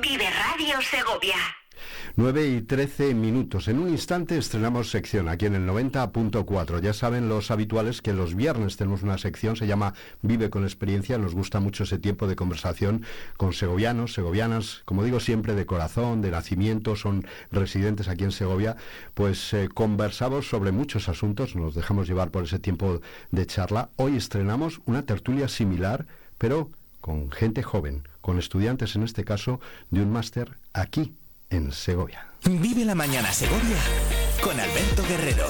Vive Radio Segovia. 9 y 13 minutos. En un instante estrenamos sección aquí en el 90.4. Ya saben los habituales que los viernes tenemos una sección, se llama Vive con experiencia. Nos gusta mucho ese tiempo de conversación con segovianos, segovianas, como digo siempre, de corazón, de nacimiento, son residentes aquí en Segovia. Pues eh, conversamos sobre muchos asuntos, nos dejamos llevar por ese tiempo de charla. Hoy estrenamos una tertulia similar, pero con gente joven, con estudiantes en este caso de un máster aquí en Segovia. Vive la mañana Segovia con Alberto Guerrero.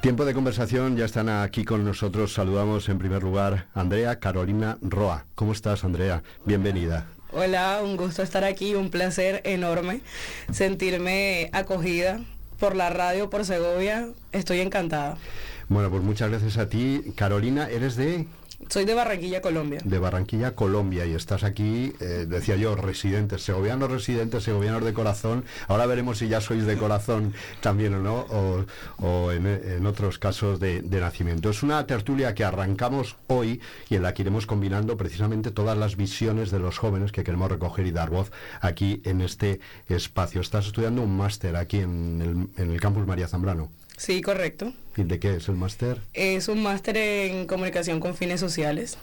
Tiempo de conversación, ya están aquí con nosotros. Saludamos en primer lugar a Andrea Carolina Roa. ¿Cómo estás, Andrea? Bienvenida. Hola, un gusto estar aquí, un placer enorme sentirme acogida por la radio, por Segovia. Estoy encantada. Bueno, pues muchas gracias a ti. Carolina, ¿eres de soy de Barranquilla, Colombia. De Barranquilla, Colombia, y estás aquí, eh, decía yo, residentes, segovianos residentes, segovianos de corazón. Ahora veremos si ya sois de corazón también o no, o, en, otros casos de, nacimiento. Es una tertulia que arrancamos hoy y en la que iremos combinando precisamente todas las visiones de los jóvenes que queremos recoger y dar voz aquí en este espacio. Estás estudiando un máster aquí en el, en el campus María Zambrano. Sí, correcto. ¿Y de qué es el máster? Es un máster en comunicación con fines sociales.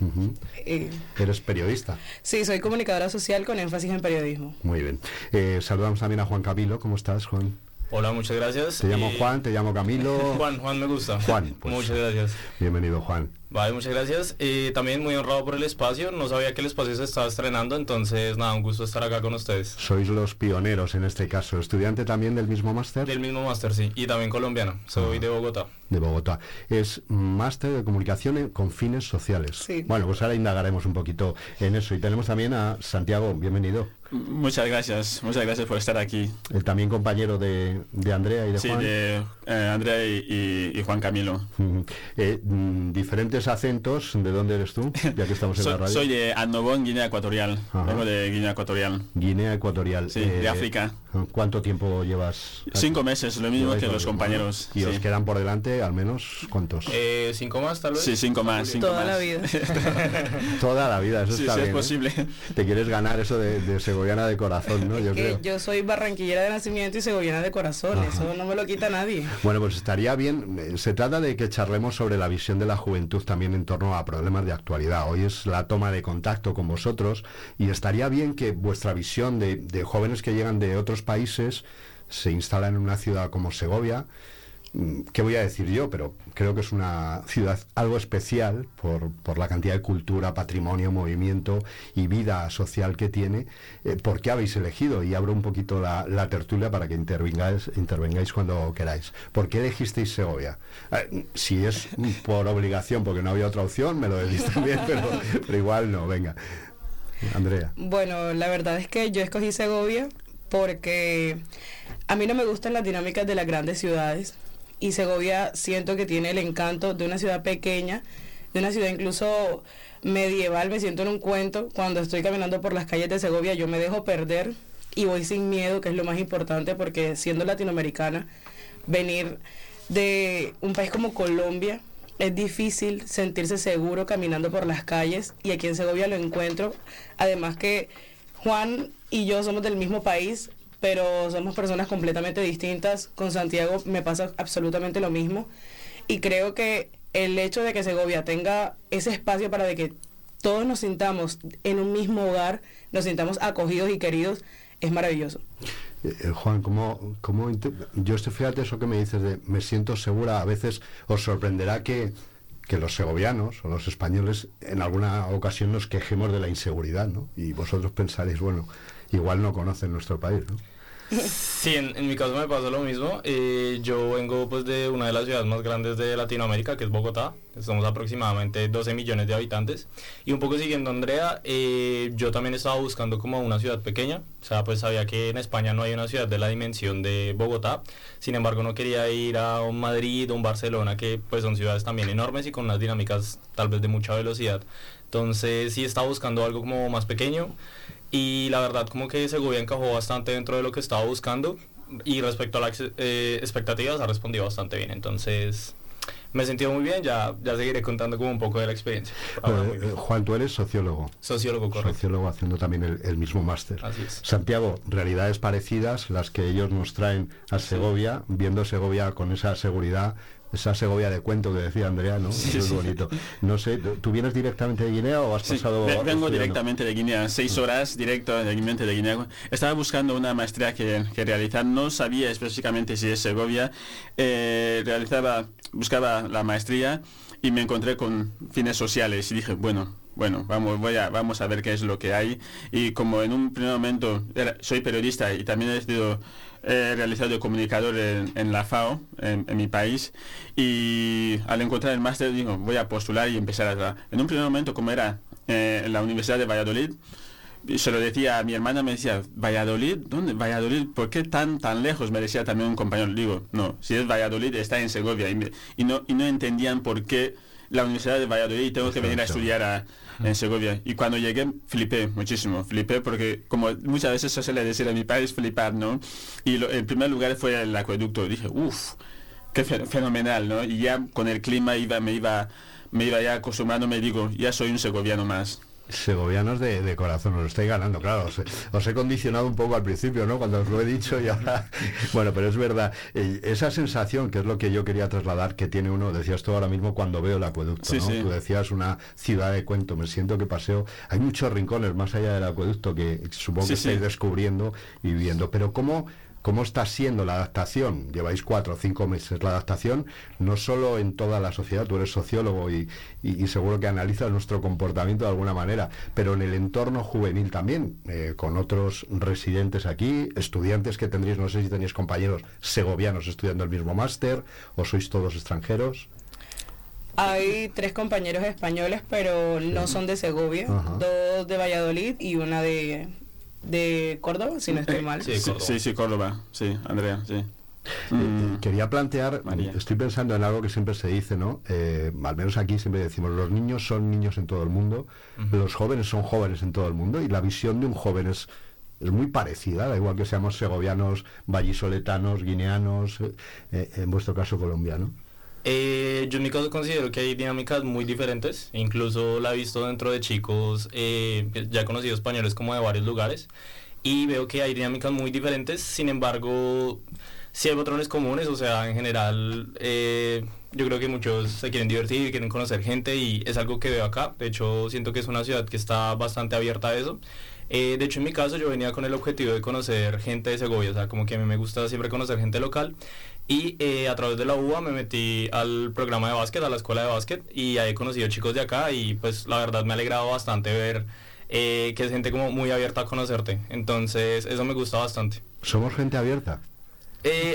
Eh, ¿Eres periodista? Sí, soy comunicadora social con énfasis en periodismo. Muy bien. Eh, saludamos también a Juan Camilo. ¿Cómo estás, Juan? Hola, muchas gracias. Te llamo Juan, te llamo Camilo. Juan, Juan me gusta. Juan, pues, muchas gracias. Bienvenido, Juan. Vale, muchas gracias. y también muy honrado por el espacio. No sabía que el espacio se estaba estrenando, entonces nada, un gusto estar acá con ustedes. Sois los pioneros en este caso. ¿Estudiante también del mismo máster? Del mismo máster, sí. Y también colombiano. Soy ah, de Bogotá. De Bogotá. Es máster de comunicación con fines sociales. Sí. Bueno, pues ahora indagaremos un poquito en eso. Y tenemos también a Santiago. Bienvenido. Muchas gracias, muchas gracias por estar aquí. El también compañero de, Andrea y de Juan. Sí, de eh, Andrea y, Juan Camilo. Eh, mm, diferentes acentos, ¿de dónde eres tú? Ya que estamos en la radio. Soy de Annobón, Guinea Ecuatorial. Vengo de Guinea Ecuatorial. Guinea Ecuatorial. Sí, de eh, África. ¿Cuánto tiempo llevas? Cinco meses, lo mismo que los compañeros. ¿Y os quedan por delante al menos cuántos? Eh, ¿Cinco más tal vez? Sí, cinco más. Toda la vida. Toda la vida, eso sí, está sí bien. es posible. Te quieres ganar eso de, segoviana de corazón, ¿no? Yo, creo. yo soy barranquillera de nacimiento y segoviana de corazón, eso no me lo quita nadie. Bueno, pues estaría bien, se trata de que charlemos sobre la visión de la juventud también en torno a problemas de actualidad. Hoy es la toma de contacto con vosotros y estaría bien que vuestra visión de, de jóvenes que llegan de otros países se instala en una ciudad como Segovia, ¿qué voy a decir yo? Pero creo que es una ciudad algo especial por, por la cantidad de cultura, patrimonio, movimiento y vida social que tiene. Eh, ¿Por qué habéis elegido? Y abro un poquito la, tertulia para que intervengáis, intervengáis cuando queráis. ¿Por qué elegisteis Segovia? Eh, si es por obligación, porque no había otra opción, me lo decís también, pero, pero igual no, venga. Andrea. Bueno, la verdad es que yo escogí Segovia porque a mí no me gustan las dinámicas de las grandes ciudades y Segovia siento que tiene el encanto de una ciudad pequeña, de una ciudad incluso medieval, me siento en un cuento, cuando estoy caminando por las calles de Segovia yo me dejo perder y voy sin miedo, que es lo más importante porque siendo latinoamericana, venir de un país como Colombia, es difícil sentirse seguro caminando por las calles y aquí en Segovia lo encuentro. Además que Juan y yo somos del mismo país, pero somos personas completamente distintas. Con Santiago me pasa absolutamente lo mismo. Y creo que el hecho de que Segovia tenga ese espacio para de que todos nos sintamos en un mismo hogar, nos sintamos acogidos y queridos, es maravilloso. Eh, eh, Juan, ¿cómo, cómo yo estoy, fíjate eso que me dices de me siento segura, a veces os sorprenderá que, que los segovianos o los españoles en alguna ocasión nos quejemos de la inseguridad, ¿no? Y vosotros pensaréis, bueno, igual no conocen nuestro país, ¿no? Sí, en, mi caso me pasó lo mismo. Eh, yo vengo pues de una de las ciudades más grandes de Latinoamérica, que es Bogotá. Somos aproximadamente 12 millones de habitantes. Y un poco siguiendo Andrea, eh, yo también estaba buscando como una ciudad pequeña. O sea, pues sabía que en España no hay una ciudad de la dimensión de Bogotá. Sin embargo, no quería ir a un Madrid o un Barcelona, que pues son ciudades también enormes y con unas dinámicas tal vez de mucha velocidad. Entonces sí estaba buscando algo como más pequeño y la verdad como que Segovia encajó bastante dentro de lo que estaba buscando y respecto a las eh, expectativas ha respondido bastante bien. Entonces me he sentido muy bien, ya, ya seguiré contando como un poco de la experiencia. Eh, Juan, tú eres sociólogo. Sociólogo, correcto. Sociólogo haciendo también el, mismo máster. Así es. Santiago, realidades parecidas, las que ellos nos traen a Segovia, viendo Segovia con esa seguridad, esa Segovia de cuento que decía Andrea, ¿no? Sí, es bonito. No sé, ¿tú vienes directamente de Guinea o has pasado...? Vengo directamente de Guinea, seis horas directo directamente de Guinea. Estaba buscando una maestría que, realizar, no sabía específicamente si es Segovia. Eh, realizaba, buscaba la maestría y me encontré con fines sociales y dije, bueno, bueno, vamos, voy a, vamos a ver qué es lo que hay. Y como en un primer momento soy periodista y también he sido he realizado comunicador en, la FAO, en, mi país, y al encontrar el máster digo, voy a postular y empezar a... En un primer momento, como era eh, en la Universidad de Valladolid, se lo decía a mi hermana, me decía, ¿Valladolid? ¿Dónde? ¿Valladolid? ¿Por qué tan tan lejos? Me decía también un compañero. Digo, no, si es Valladolid está en Segovia. Y, no, y no entendían por qué la Universidad de Valladolid tengo que venir a estudiar a, en Segovia. Y cuando llegué, flipé muchísimo, flipé porque como muchas veces se suele decir a mi padre es flipar, ¿no? Y lo, el primer lugar fue el acueducto. Dije, uff, qué fenomenal, ¿no? Y ya con el clima iba, me iba, me iba ya acostumbrando, me digo, ya soy un segoviano más segovianos de, corazón, os lo estáis ganando, claro, os, he condicionado un poco al principio, ¿no? Cuando os lo he dicho y ahora, bueno, pero es verdad, eh, esa sensación que es lo que yo quería trasladar que tiene uno, decías tú ahora mismo cuando veo el acueducto, ¿no? Tú decías una ciudad de cuento, me siento que paseo, hay muchos rincones más allá del acueducto que supongo que estáis descubriendo y viendo, pero ¿cómo cómo está siendo la adaptación. Lleváis cuatro o cinco meses la adaptación, no solo en toda la sociedad, tú eres sociólogo y, seguro que analizas nuestro comportamiento de alguna manera, pero en el entorno juvenil también, eh, con otros residentes aquí, estudiantes que tendréis, no sé si tenéis compañeros segovianos estudiando el mismo máster o sois todos extranjeros. Hay tres compañeros españoles, pero no son de Segovia, dos de Valladolid y una de, de Córdoba, si no estoy eh, mal. Sí, sí, Córdoba. Sí, Andrea, sí. Eh, mm. Quería plantear, estoy pensando en algo que siempre se dice, ¿no? Eh, al menos aquí siempre decimos, los niños son niños en todo el mundo, los jóvenes son jóvenes en todo el mundo y la visión de un joven es, es muy parecida, da igual que seamos segovianos, vallisoletanos, guineanos, en vuestro caso colombiano. Eh, yo en mi caso considero que hay dinámicas muy diferentes, incluso la he visto dentro de chicos eh, ya conocidos españoles como de varios lugares, y veo que hay dinámicas muy diferentes, sin embargo, sí hay patrones comunes, o sea, en general, eh, yo creo que muchos se quieren divertir, quieren conocer gente, y es algo que veo acá, de hecho siento que es una ciudad que está bastante abierta a eso. Eh, de hecho, en mi caso, yo venía con el objetivo de conocer gente de Segovia, o sea, como que a mí me gusta siempre conocer gente local. Y eh, a través de la UBA me metí al programa de básquet, a la escuela de básquet, y ahí he conocido chicos de acá y pues la verdad me ha alegrado bastante ver eh, que es gente como muy abierta a conocerte. Entonces, eso me gusta bastante. ¿Somos gente abierta?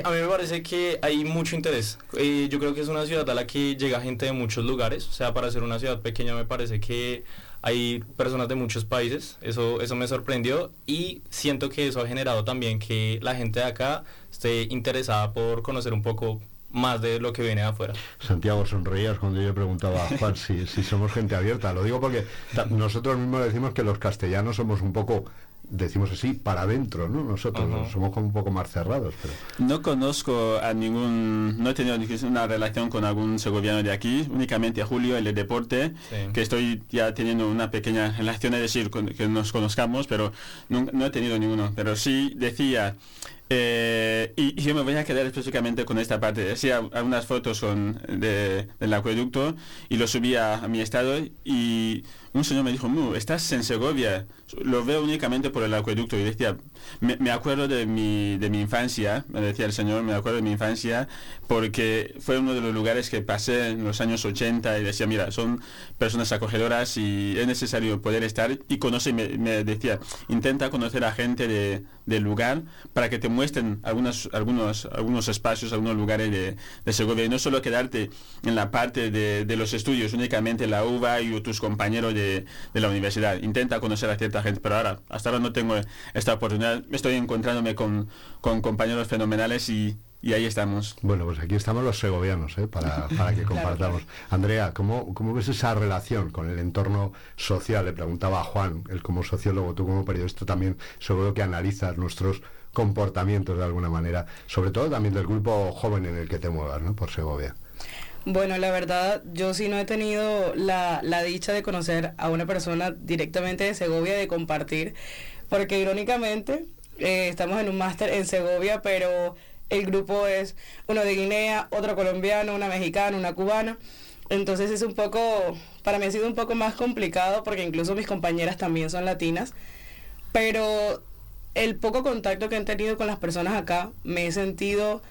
a mí me parece que hay mucho interés. yo creo que es una ciudad a la que llega gente de muchos lugares. O sea, para ser una ciudad pequeña me parece que hay personas de muchos países, eso, eso me sorprendió y siento que eso ha generado también que la gente de acá esté interesada por conocer un poco más de lo que viene de afuera. Santiago, sonreías cuando yo preguntaba a Juan si, si somos gente abierta. Lo digo porque nosotros mismos decimos que los castellanos somos un poco decimos así, para adentro, ¿no? Nosotros somos como un poco más cerrados. Pero... No conozco a ningún, no he tenido una relación con algún segoviano de aquí, únicamente a Julio, el de deporte, que estoy ya teniendo una pequeña relación, es decir, que nos conozcamos, pero no, no he tenido ninguno. Pero sí decía eh, y, yo me voy a quedar específicamente con esta parte. Hacía algunas fotos con, de, del acueducto y lo subía a mi estado y un señor me dijo, estás en Segovia, lo veo únicamente por el acueducto. Y decía, me, acuerdo de mi, de mi infancia, me decía el señor, me acuerdo de mi infancia, porque fue uno de los lugares que pasé en los años 80 y decía, mira, son personas acogedoras y es necesario poder estar y conoce, me, decía, intenta conocer a gente de, del lugar para que te muestren algunos, algunos, algunos espacios, algunos lugares de, de Segovia. Y no solo quedarte en la parte de, de los estudios, únicamente la UVA y tus compañeros de, de, la universidad. Intenta conocer a cierta gente, pero ahora, hasta ahora no tengo esta oportunidad. Estoy encontrándome con, con compañeros fenomenales y, y ahí estamos. Bueno, pues aquí estamos los segovianos, ¿eh? para, para que compartamos. Andrea, ¿cómo, ¿cómo ves esa relación con el entorno social? Le preguntaba a Juan, él como sociólogo, tú como periodista también, seguro que analizas nuestros comportamientos de alguna manera, sobre todo también del grupo joven en el que te muevas, ¿no? Por Segovia. Bueno, la verdad, yo sí no he tenido la, la dicha de conocer a una persona directamente de Segovia, de compartir, porque irónicamente eh, estamos en un máster en Segovia, pero el grupo es uno de Guinea, otro colombiano, una mexicana, una cubana. Entonces es un poco, para mí ha sido un poco más complicado porque incluso mis compañeras también son latinas, pero el poco contacto que he tenido con las personas acá me he sentido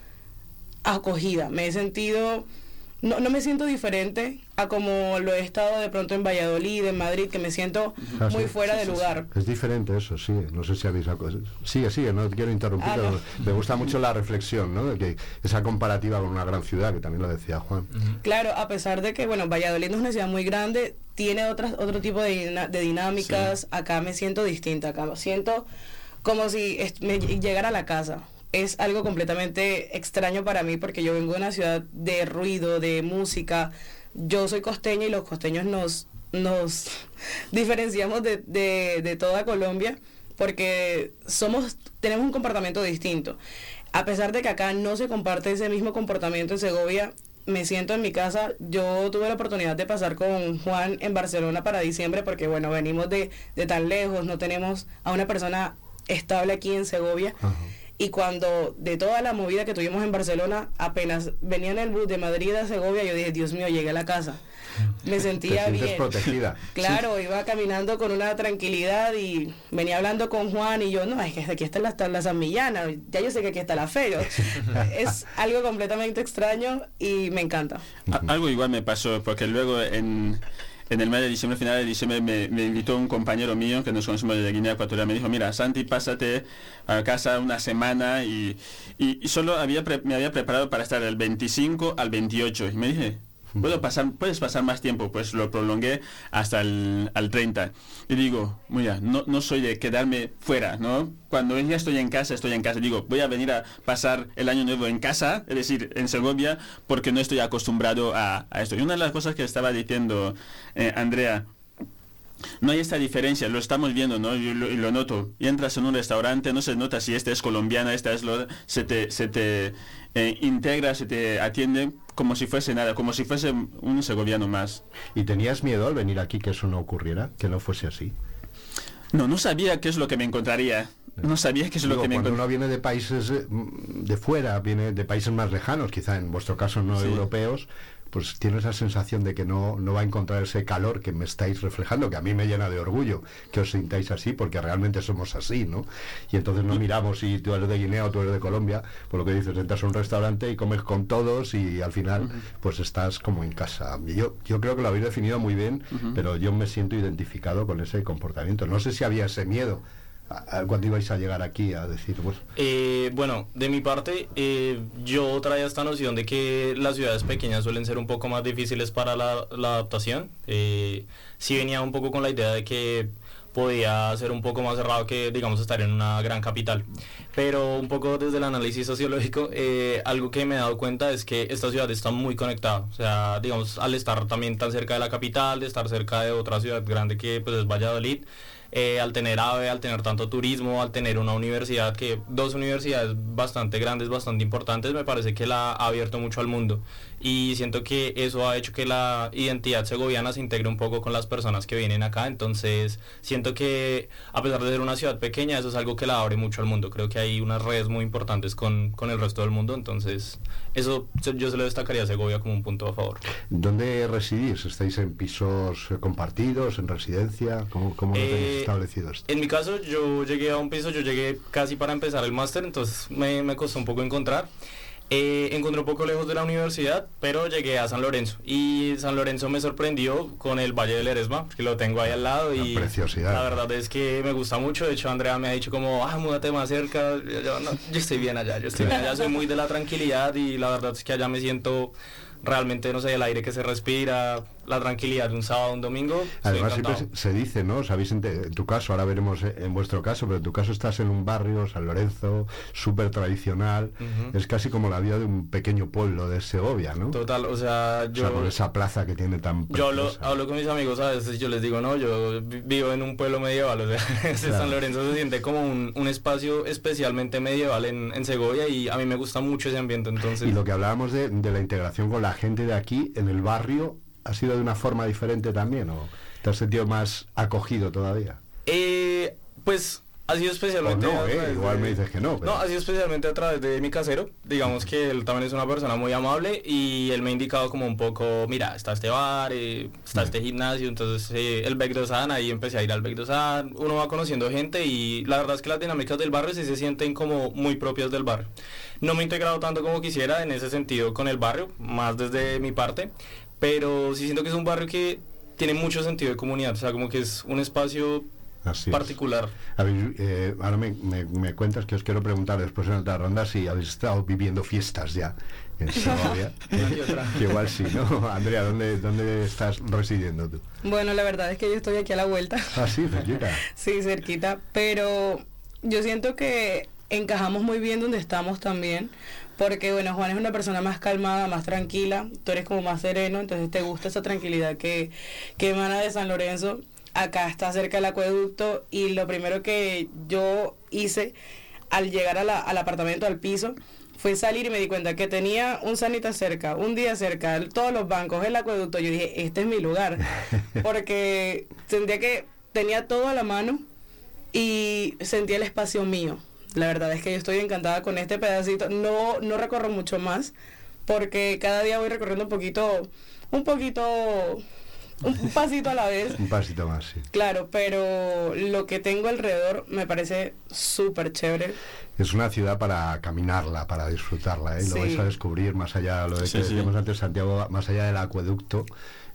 acogida, me he sentido no, no me siento diferente a como lo he estado de pronto en Valladolid, en Madrid, que me siento Ah, muy sí, fuera sí, de sí, lugar. sí. Es diferente eso, sí. No sé si habéis... Sigue, sigue, no quiero interrumpir. Ah, no. Me gusta mucho la reflexión, ¿no? De que esa comparativa con una gran ciudad, que también lo decía Juan. Claro, a pesar de que, bueno, Valladolid no es una ciudad muy grande, tiene otras, otro tipo de, dina- de dinámicas. Acá me siento distinta, acá me siento como si est- me ll- llegara a la casa. Es algo completamente extraño para mí porque yo vengo de una ciudad de ruido, de música. Yo soy costeña y los costeños nos, nos diferenciamos de, de, de toda Colombia porque somos, tenemos un comportamiento distinto. A pesar de que acá no se comparte ese mismo comportamiento en Segovia, me siento en mi casa. Yo tuve la oportunidad de pasar con Juan en Barcelona para diciembre porque, bueno, venimos de, de tan lejos, no tenemos a una persona estable aquí en Segovia. Y cuando de toda la movida que tuvimos en Barcelona, apenas venía en el bus de Madrid a Segovia, yo dije, Dios mío, llegué a la casa. Me sentía Te bien. protegida. Claro, iba caminando con una tranquilidad y venía hablando con Juan y yo, no, es que aquí está la, la San Millana, ya yo sé que aquí está la fe. es algo completamente extraño y me encanta. A- Algo igual me pasó, porque luego en, en el mes de diciembre, final de diciembre, me, invitó un compañero mío que nos conocemos de Guinea Ecuatorial. Me dijo, mira, Santi, pásate a casa una semana y, solo había me había preparado para estar del 25 al 28. Y me dije, ¿puedo pasar, ¿puedes pasar más tiempo? Pues lo prolongué hasta el al 30. Y digo, mira, no, no soy de quedarme fuera, ¿no? Cuando ya estoy en casa, estoy en casa. Digo, voy a venir a pasar el año nuevo en casa, es decir, en Segovia, porque no estoy acostumbrado a, esto. Y una de las cosas que estaba diciendo eh, Andrea, no hay esta diferencia, lo estamos viendo, ¿no? Y lo, noto. Y entras en un restaurante, no se nota si este es colombiana, esta es lo... Se te, se te eh, integra, se te atiende como si fuese nada, como si fuese un segoviano más. ¿Y tenías miedo al venir aquí que eso no ocurriera? Que no fuese así. No, no sabía qué es lo que me encontraría. No sabía qué es lo que me cuando encontraría. uno viene de países eh, de fuera, viene de países más lejanos, quizá en vuestro caso no Sí. europeos, pues tiene esa sensación de que no, no va a encontrar ese calor que me estáis reflejando, que a mí me llena de orgullo que os sintáis así, porque realmente somos así, ¿no? Y entonces no miramos si tú eres de Guinea o tú eres de Colombia, por lo que dices, entras a un restaurante y comes con todos y al final pues estás como en casa. Yo, yo creo que lo habéis definido muy bien, pero yo me siento identificado con ese comportamiento. No sé si había ese miedo cuando ibais a llegar aquí a decir, pues, Eh, bueno, de mi parte, eh, yo traía esta noción de que las ciudades pequeñas suelen ser un poco más difíciles para la, la adaptación. Eh, sí venía un poco con la idea de que podía ser un poco más cerrado que, digamos, estar en una gran capital. Pero un poco desde el análisis sociológico, eh, algo que me he dado cuenta es que esta ciudad está muy conectada. O sea, digamos, al estar también tan cerca de la capital, de estar cerca de otra ciudad grande que pues, es Valladolid, eh, al tener AVE, al tener tanto turismo, al tener una universidad que, dos universidades bastante grandes, bastante importantes, me parece que la ha abierto mucho al mundo. Y siento que eso ha hecho que la identidad segoviana se integre un poco con las personas que vienen acá. Entonces, siento que a pesar de ser una ciudad pequeña, eso es algo que la abre mucho al mundo. Creo que hay unas redes muy importantes con, con el resto del mundo. Entonces, eso yo se lo destacaría a Segovia como un punto a favor. ¿dónde residís? ¿Estáis en pisos eh, compartidos, en residencia? ¿Cómo, cómo lo tenéis Eh, establecido esto? En mi caso, yo llegué a un piso, yo llegué casi para empezar el máster, entonces me, me costó un poco encontrar. Eh, encontré un poco lejos de la universidad, pero llegué a San Lorenzo. Y San Lorenzo me sorprendió con el Valle del Eresma, que lo tengo ahí al lado. Y preciosidad. La verdad es que me gusta mucho. De hecho, Andrea me ha dicho como, ah, múdate más cerca. Yo, yo, no, yo estoy bien allá, yo estoy bien allá. Soy muy de la tranquilidad y la verdad es que allá me siento realmente, no sé, el aire que se respira. la tranquilidad de un sábado, un domingo. Además siempre se dice, ¿no? Sabéis en, tu caso, ahora veremos en vuestro caso, pero en tu caso estás en un barrio, San Lorenzo, súper tradicional, es casi como la vida de un pequeño pueblo de Segovia, ¿no? Total, o sea, yo... O sea, con esa plaza que tiene tan... Yo hablo, con mis amigos, ¿sabes? Yo les digo, no, yo vivo en un pueblo medieval, o sea, San Lorenzo se siente como un, espacio especialmente medieval en, en, Segovia y a mí me gusta mucho ese ambiente, entonces... Y lo que hablábamos de, de la integración con la gente de aquí en el barrio, ¿Ha sido de una forma diferente también o te has sentido más acogido todavía? Eh, pues ha sido especialmente... no, eh, igual me dices que no. No, ha sido especialmente a través de mi casero. Digamos que él también es una persona muy amable y él me ha indicado como un poco, mira, está este bar, eh, está este gimnasio, entonces eh, el Bec ahí empecé a ir al Bec Uno va conociendo gente y la verdad es que las dinámicas del barrio sí se sienten como muy propias del barrio. No me he integrado tanto como quisiera en ese sentido con el barrio, más desde mi parte, pero sí siento que es un barrio que tiene mucho sentido de comunidad, o sea, como que es un espacio particular. Eh, ahora me, me, cuentas que os quiero preguntar después en otra ronda si habéis estado viviendo fiestas ya en Segovia. que igual sí, ¿no? Andrea, ¿dónde, ¿dónde estás residiendo tú? Bueno, la verdad es que yo estoy aquí a la vuelta. Ah, sí, cerquita. sí, cerquita, pero yo siento que encajamos muy bien donde estamos también porque bueno, Juan es una persona más calmada, más tranquila, tú eres como más sereno, entonces te gusta esa tranquilidad que, que emana de San Lorenzo. Acá está cerca del acueducto y lo primero que yo hice al llegar al apartamento, al piso, fue salir y me di cuenta que tenía un sanita cerca, un día cerca, todos los bancos, el acueducto. Yo dije, este es mi lugar. Porque sentía que tenía todo a la mano y sentía el espacio mío. La verdad es que yo estoy encantada con este pedacito. No, no recorro mucho más porque cada día voy recorriendo un poquito, un poquito, un pasito a la vez. un pasito más, sí. Claro, pero lo que tengo alrededor me parece súper chévere. Es una ciudad para caminarla, para disfrutarla, ¿eh? Lo vais a descubrir más allá, lo de que decíamos antes, Santiago, más allá del acueducto,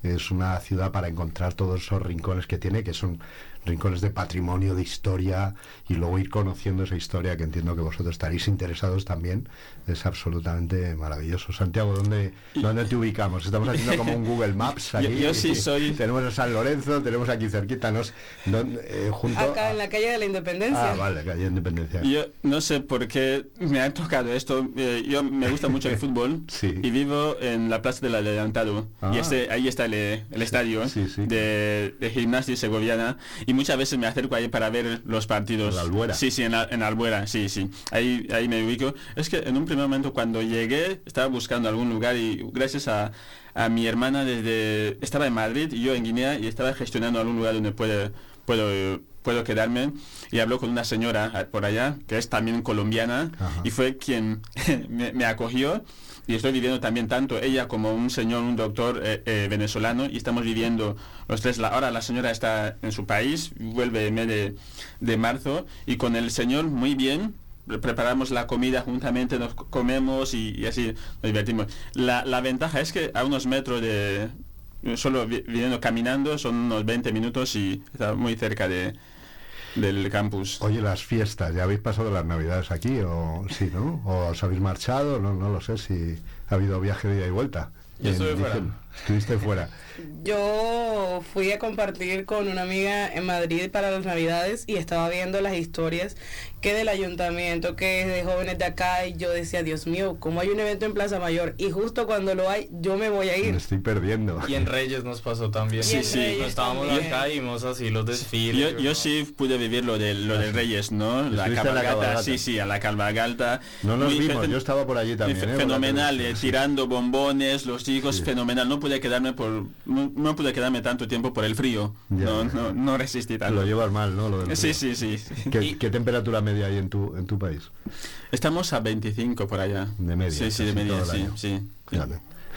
es una ciudad para encontrar todos esos rincones que tiene, que son rincones de patrimonio, de historia, y luego ir conociendo esa historia que entiendo que vosotros estaréis interesados también, es absolutamente maravilloso. Santiago, ¿dónde, ¿dónde te ubicamos? Estamos haciendo como un Google Maps aquí. Yo, sí soy... Tenemos a San Lorenzo, tenemos aquí cerquita, nos, eh, junto Acá en la calle de la Independencia. Ah, vale, calle de Independencia. Yo no sé por qué me ha tocado esto. Eh, yo me gusta mucho el fútbol y vivo en la Plaza del Adelantado. Y ah. este, ahí está el, el estadio De, de gimnasia segoviana. Y muchas veces me acerco ahí para ver los partidos. En Albuera. Sí, sí, en, en Albuera, sí, sí. Ahí, ahí me ubico. Es que en un primer momento cuando llegué estaba buscando algún lugar y gracias a, a mi hermana desde... Estaba en Madrid y yo en Guinea y estaba gestionando algún lugar donde puede, puedo puedo quedarme y habló con una señora por allá que es también colombiana y fue quien me, me, acogió y estoy viviendo también tanto ella como un señor, un doctor eh, eh, venezolano y estamos viviendo los tres. La, ahora la señora está en su país, vuelve en mes de, de marzo y con el señor muy bien, preparamos la comida juntamente, nos comemos y, así nos divertimos. La, la, ventaja es que a unos metros de, solo viniendo caminando, son unos 20 minutos y está muy cerca de, del campus. Oye, las fiestas, ¿ya habéis pasado las navidades aquí o sí, no? ¿O os habéis marchado? No, no lo sé si ha habido viaje de ida y vuelta. Yo estuve fuera. Estuviste fuera. Yo fui a compartir con una amiga en Madrid para las Navidades y estaba viendo las historias que del ayuntamiento, que es de jóvenes de acá y yo decía, Dios mío, ¿cómo hay un evento en Plaza Mayor? Y justo cuando lo hay, yo me voy a ir. Me estoy perdiendo. Y en Reyes nos pasó también. Sí, sí. estábamos acá y vimos así los desfiles. Yo, sí pude vivir lo de, lo de Reyes, ¿no? La cabalgata, sí, sí, a la cabalgata. No nos vimos, yo estaba por allí también. ¿eh? Fenomenal, eh, tirando bombones, los chicos, fenomenal. No pude quedarme por no, pude quedarme tanto tiempo por el frío. No, no, no, resistí tanto. Lo llevas mal, ¿no? Lo sí, sí, sí. ¿Qué, temperatura media hay en tu, en tu país? Estamos a 25 por allá. De media. Sí, sí, de media, sí. sí.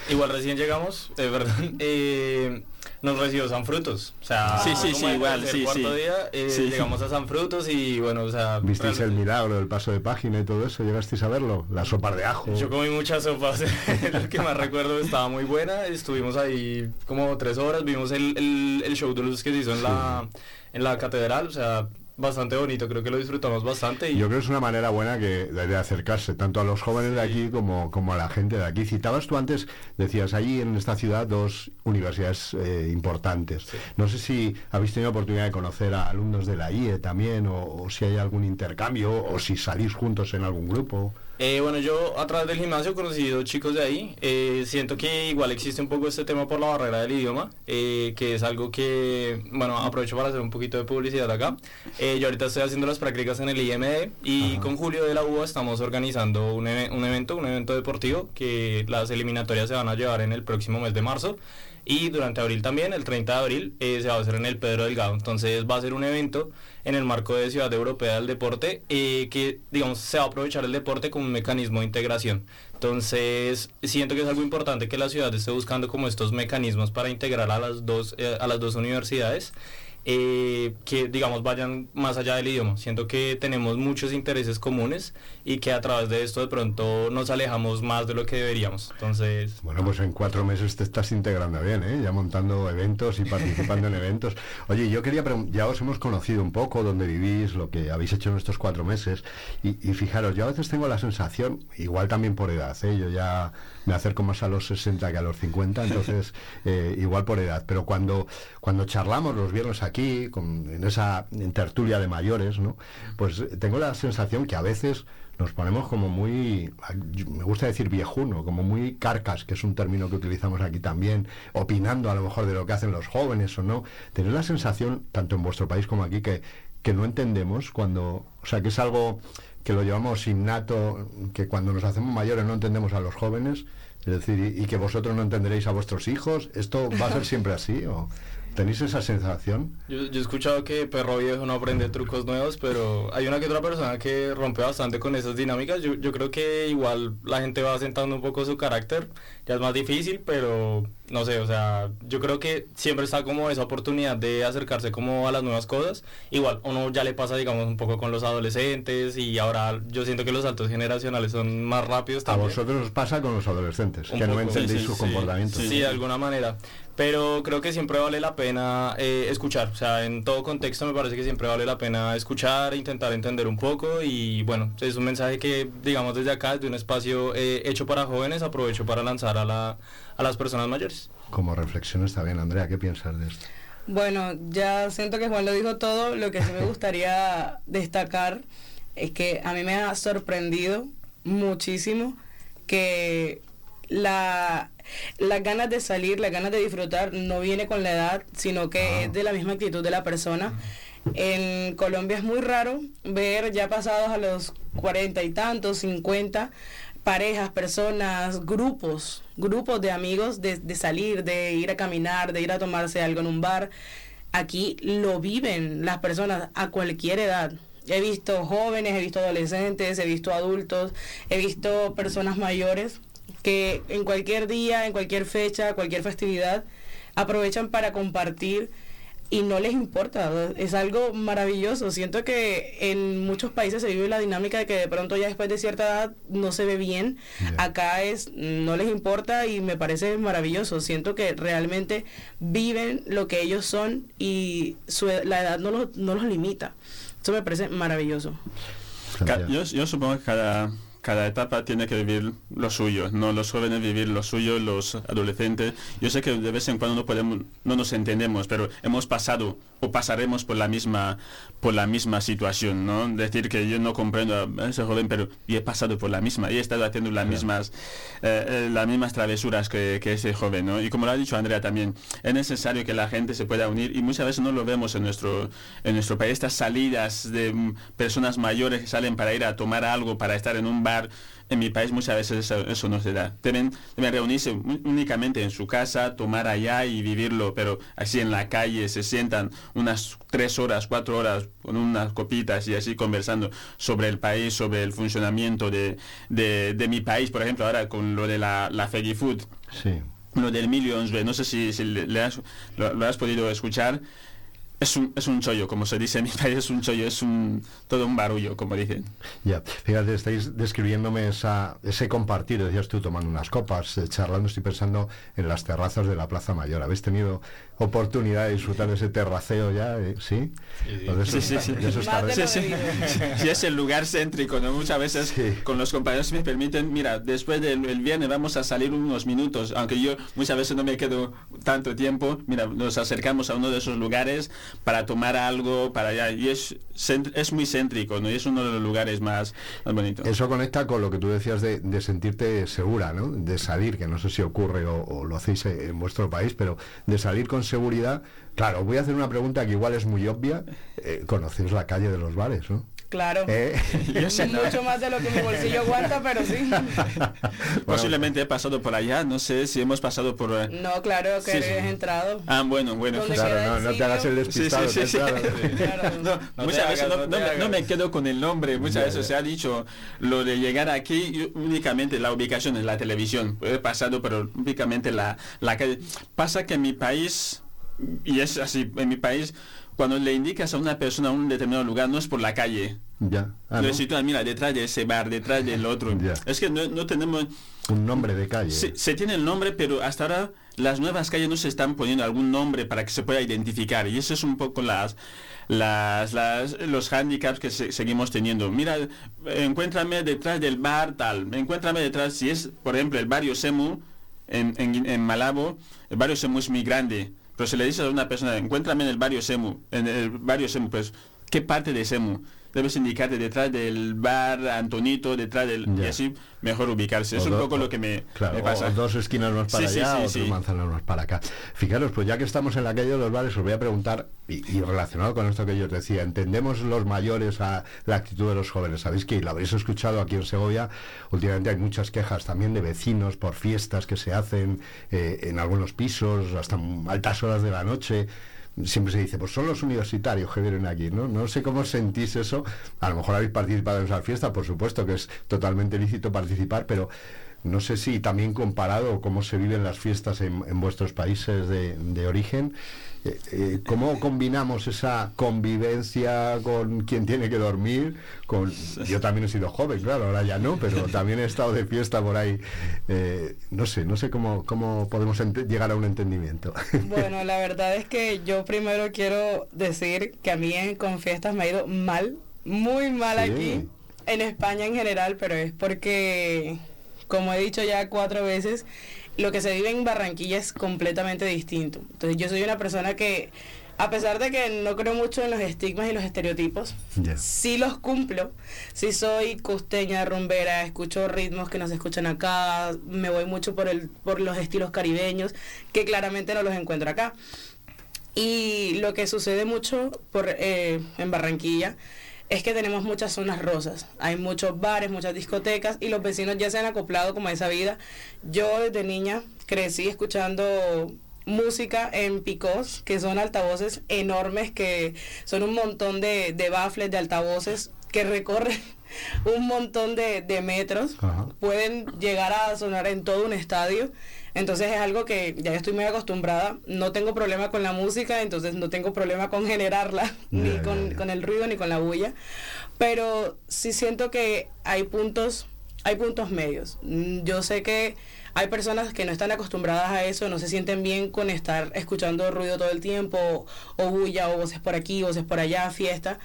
Igual recién llegamos, eh, perdón, eh, nos recibió San Frutos. O sea, sí, sí, sí, igual, sí, sí. día eh, llegamos a San Frutos y bueno, o sea... ¿Visteis el milagro del paso de página y todo eso? ¿Llegasteis a verlo? La sopa de ajo. Yo comí muchas sopas, lo que más recuerdo estaba muy buena, estuvimos ahí como tres horas, vimos el, el, show de luz que se hizo en, la, en la catedral, o sea, bastante bonito, creo que lo disfrutamos bastante. Y... Yo creo que es una manera buena que, de, acercarse tanto a los jóvenes de aquí como, como a la gente de aquí. Citabas tú antes, decías, allí en esta ciudad dos universidades eh, importantes. No sé si habéis tenido oportunidad de conocer a alumnos de la IE también, o si hay algún intercambio, o si salís juntos en algún grupo. Eh, bueno, yo a través del gimnasio he conocido chicos de ahí. Eh, siento que igual existe un poco este tema por la barrera del idioma, eh, que es algo que, bueno, aprovecho para hacer un poquito de publicidad acá. yo ahorita estoy haciendo las prácticas en el IMD y con Julio de la UBA estamos organizando un, un evento, un evento deportivo que las eliminatorias se van a llevar en el próximo mes de marzo. Y durante abril también, el 30 de abril, se va a hacer en el Pedro Delgado. Entonces va a ser un evento en el marco de Ciudad Europea del Deporte, eh, que digamos se va a aprovechar el deporte como un mecanismo de integración. Entonces, siento que es algo importante que la ciudad esté buscando como estos mecanismos para integrar a las dos, eh, a las dos universidades eh, que digamos vayan más allá del idioma. Siento que tenemos muchos intereses comunes y que a través de esto de pronto nos alejamos más de lo que deberíamos. Entonces... Bueno, pues en cuatro meses te estás integrando bien, ¿eh? ya montando eventos y participando en eventos. Oye, yo quería preguntar, ya os hemos conocido un poco dónde vivís, lo que habéis hecho en estos cuatro meses y, fijaros, yo a veces tengo la sensación, igual también por edad, ¿eh? yo ya me acerco más a los 60 que a los 50, entonces eh, igual por edad, pero cuando, cuando charlamos los viernes aquí, con, en esa tertulia de mayores, ¿no? pues tengo la sensación que a veces nos ponemos como muy, me gusta decir viejuno, como muy carcas, que es un término que utilizamos aquí también, opinando a lo mejor de lo que hacen los jóvenes o no. Tener la sensación, tanto en vuestro país como aquí, que, que no entendemos cuando, o sea, que es algo que lo llevamos innato, que cuando nos hacemos mayores no entendemos a los jóvenes, es decir, y, que vosotros no entenderéis a vuestros hijos, ¿esto va a ser siempre así? O, ¿Tenéis esa sensación? Yo, he escuchado que perro viejo no aprende trucos nuevos, pero hay una que otra persona que rompe bastante con esas dinámicas. Yo, yo creo que igual la gente va sentando un poco su carácter. Ya es más difícil, pero no sé, o sea, yo creo que siempre está como esa oportunidad de acercarse como a las nuevas cosas. Igual, uno ya le pasa, digamos, un poco con los adolescentes y ahora yo siento que los saltos generacionales son más rápidos también. A vosotros os pasa con los adolescentes, que no entendéis sus comportamientos. Sí, de alguna manera pero creo que siempre vale la pena eh, escuchar, o sea, en todo contexto me parece que siempre vale la pena escuchar, intentar entender un poco y bueno, es un mensaje que digamos desde acá, desde un espacio eh, hecho para jóvenes, aprovecho para lanzar a, la, a las personas mayores. Como reflexión está bien, Andrea, ¿qué piensas de esto? Bueno, ya siento que Juan lo dijo todo, lo que sí me gustaría destacar es que a mí me ha sorprendido muchísimo que la las ganas de salir, las ganas de disfrutar no viene con la edad, sino que ah. es de la misma actitud de la persona. En Colombia es muy raro ver ya pasados a los cuarenta y tantos, cincuenta, parejas, personas, grupos, grupos de amigos de, de, salir, de ir a caminar, de ir a tomarse algo en un bar. Aquí lo viven las personas a cualquier edad. He visto jóvenes, he visto adolescentes, he visto adultos, he visto personas mayores que en cualquier día, en cualquier fecha, cualquier festividad, aprovechan para compartir y no les importa. Es algo maravilloso. Siento que en muchos países se vive la dinámica de que de pronto ya después de cierta edad no se ve bien. Acá es, no les importa y me parece maravilloso. Siento que realmente viven lo que ellos son y la edad no los, no los limita. Eso me parece maravilloso. Yo, yo supongo que cada cada etapa tiene que vivir lo suyo, no los jóvenes vivir lo suyo, los adolescentes. Yo sé que de vez en cuando no podemos, no nos entendemos, pero hemos pasado o pasaremos por la misma por la misma situación, ¿no? Decir que yo no comprendo a ese joven, pero yo he pasado por la misma y he estado haciendo las mismas eh, eh, las mismas travesuras que, ese joven, ¿no? Y como lo ha dicho Andrea también, es necesario que la gente se pueda unir y muchas veces no lo vemos en nuestro en nuestro país estas salidas de mm, personas mayores que salen para ir a tomar algo, para estar en un bar en mi país muchas veces eso, no se da. Deben, reunirse únicamente en su casa, tomar allá y vivirlo, pero así en la calle se sientan unas tres horas, cuatro horas con unas copitas y así conversando sobre el país, sobre el funcionamiento de, mi país, por ejemplo, ahora con lo de la, la Food. Sí. Lo del Millions, no sé si, le, has, lo, has podido escuchar es un, es un chollo, como se dice en mi país, es un chollo, es un todo un barullo, como dicen. Ya, fíjate, estáis describiéndome esa, ese compartir, decías tú, tomando unas copas, eh, charlando, estoy pensando en las terrazas de la Plaza Mayor. ¿Habéis tenido oportunidad de disfrutar de ese terraceo ya? eh? ¿Sí? Sí, sí, sí. Sí, sí. debido. Sí, es el lugar céntrico, ¿no? Muchas veces Sí. con los compañeros me permiten, mira, después del el viernes vamos a salir unos minutos, aunque yo muchas veces no me quedo tanto tiempo, mira, nos acercamos a uno de esos lugares para tomar algo, para allá, y es, es muy céntrico, ¿no? Y es uno de los lugares más, más bonitos. Eso conecta con lo que tú decías de, de sentirte segura, ¿no? De salir, que no sé si ocurre o, o lo hacéis en vuestro país, pero de salir con seguridad. Claro, voy a hacer una pregunta que igual es muy obvia. Eh, conocéis la calle de los bares, ¿no? Claro. Eh, Mucho más de lo que mi bolsillo aguanta, pero sí. Posiblemente he pasado por allá, no sé si hemos pasado por... eh, No, claro que Sí, entrado. Ah, bueno, bueno. ¿Dónde pues- queda Claro, no, te hagas el despistado. Sí, sí, sí, que claro. No, muchas veces me, no me quedo con el nombre, muchas veces se ha dicho lo de llegar aquí únicamente la ubicación en la televisión. He pasado, pero únicamente la, la calle. Pasa que en mi país, y es así, en mi país, cuando le indicas a una persona a un determinado lugar, no es por la calle. Ya. Ah, Lo sitúas, mira, detrás de ese bar, detrás del otro. Ya. Es que no, no tenemos... Un nombre de calle. Se, se tiene el nombre, pero hasta ahora las nuevas calles no se están poniendo algún nombre para que se pueda identificar. Y eso es un poco las, las, las- los handicaps que se- seguimos teniendo. Mira, encuéntrame detrás del bar tal, encuéntrame detrás, si es, por ejemplo, el barrio Semu en, en, en Malabo, el barrio Semu es muy grande. Pero si le dices a una persona, encuéntrame en el barrio Semu, en el barrio Semu, pues, ¿qué parte de Semu? Debes indicarte detrás del bar Antonito, detrás del... Y así mejor ubicarse. Es un poco o- lo que me, Claro, me pasa. o dos esquinas más para Sí, allá, sí, sí. manzanas más para acá. Fijaros, pues ya que estamos en la calle de los bares, os voy a preguntar, y, y relacionado con esto que yo os decía, entendemos los mayores a la actitud de los jóvenes. Sabéis que y lo habéis escuchado aquí en Segovia, últimamente hay muchas quejas también de vecinos por fiestas que se hacen eh, en algunos pisos hasta altas horas de la noche. Siempre se dice, pues son los universitarios que vienen aquí, ¿no? No sé cómo sentís eso. A lo mejor habéis participado en esa fiesta, por supuesto que es totalmente lícito participar, pero no sé si también comparado cómo se viven las fiestas en, en vuestros países de, de origen, eh, eh, cómo combinamos esa convivencia con quien tiene que dormir, con yo también he sido joven, claro, ahora ya no, pero también he estado de fiesta por ahí. Eh, no sé, no sé cómo, cómo podemos llegar a un entendimiento. Bueno, la verdad es que yo primero quiero decir que a mí en, con fiestas me ha ido mal, muy mal Sí. aquí, en España en general, pero es porque, como he dicho ya cuatro veces, lo que se vive en Barranquilla es completamente distinto. Entonces yo soy una persona que, a pesar de que no creo mucho en los estigmas y los estereotipos, Ya. sí los cumplo. Sí soy costeña, rumbera, escucho ritmos que no se escuchan acá, me voy mucho por, el, por los estilos caribeños, que claramente no los encuentro acá. Y lo que sucede mucho por, eh, en Barranquilla es que tenemos muchas zonas rosas. Hay muchos bares, muchas discotecas y los vecinos ya se han acoplado como a esa vida. Yo desde niña crecí escuchando música en picos, que son altavoces enormes, que son un montón de, de baffles, de altavoces que recorren un montón de, de metros. Ajá. Pueden llegar a sonar en todo un estadio. Entonces es algo que ya estoy muy acostumbrada. No tengo problema con la música, entonces no tengo problema con generarla, ni con, con el ruido, ni con la bulla. Pero sí siento que hay puntos, hay puntos medios. Mm, Yo sé que hay personas que no están acostumbradas a eso, no se sienten bien con estar escuchando ruido todo el tiempo, o bulla, o voces por aquí, voces por allá, fiesta.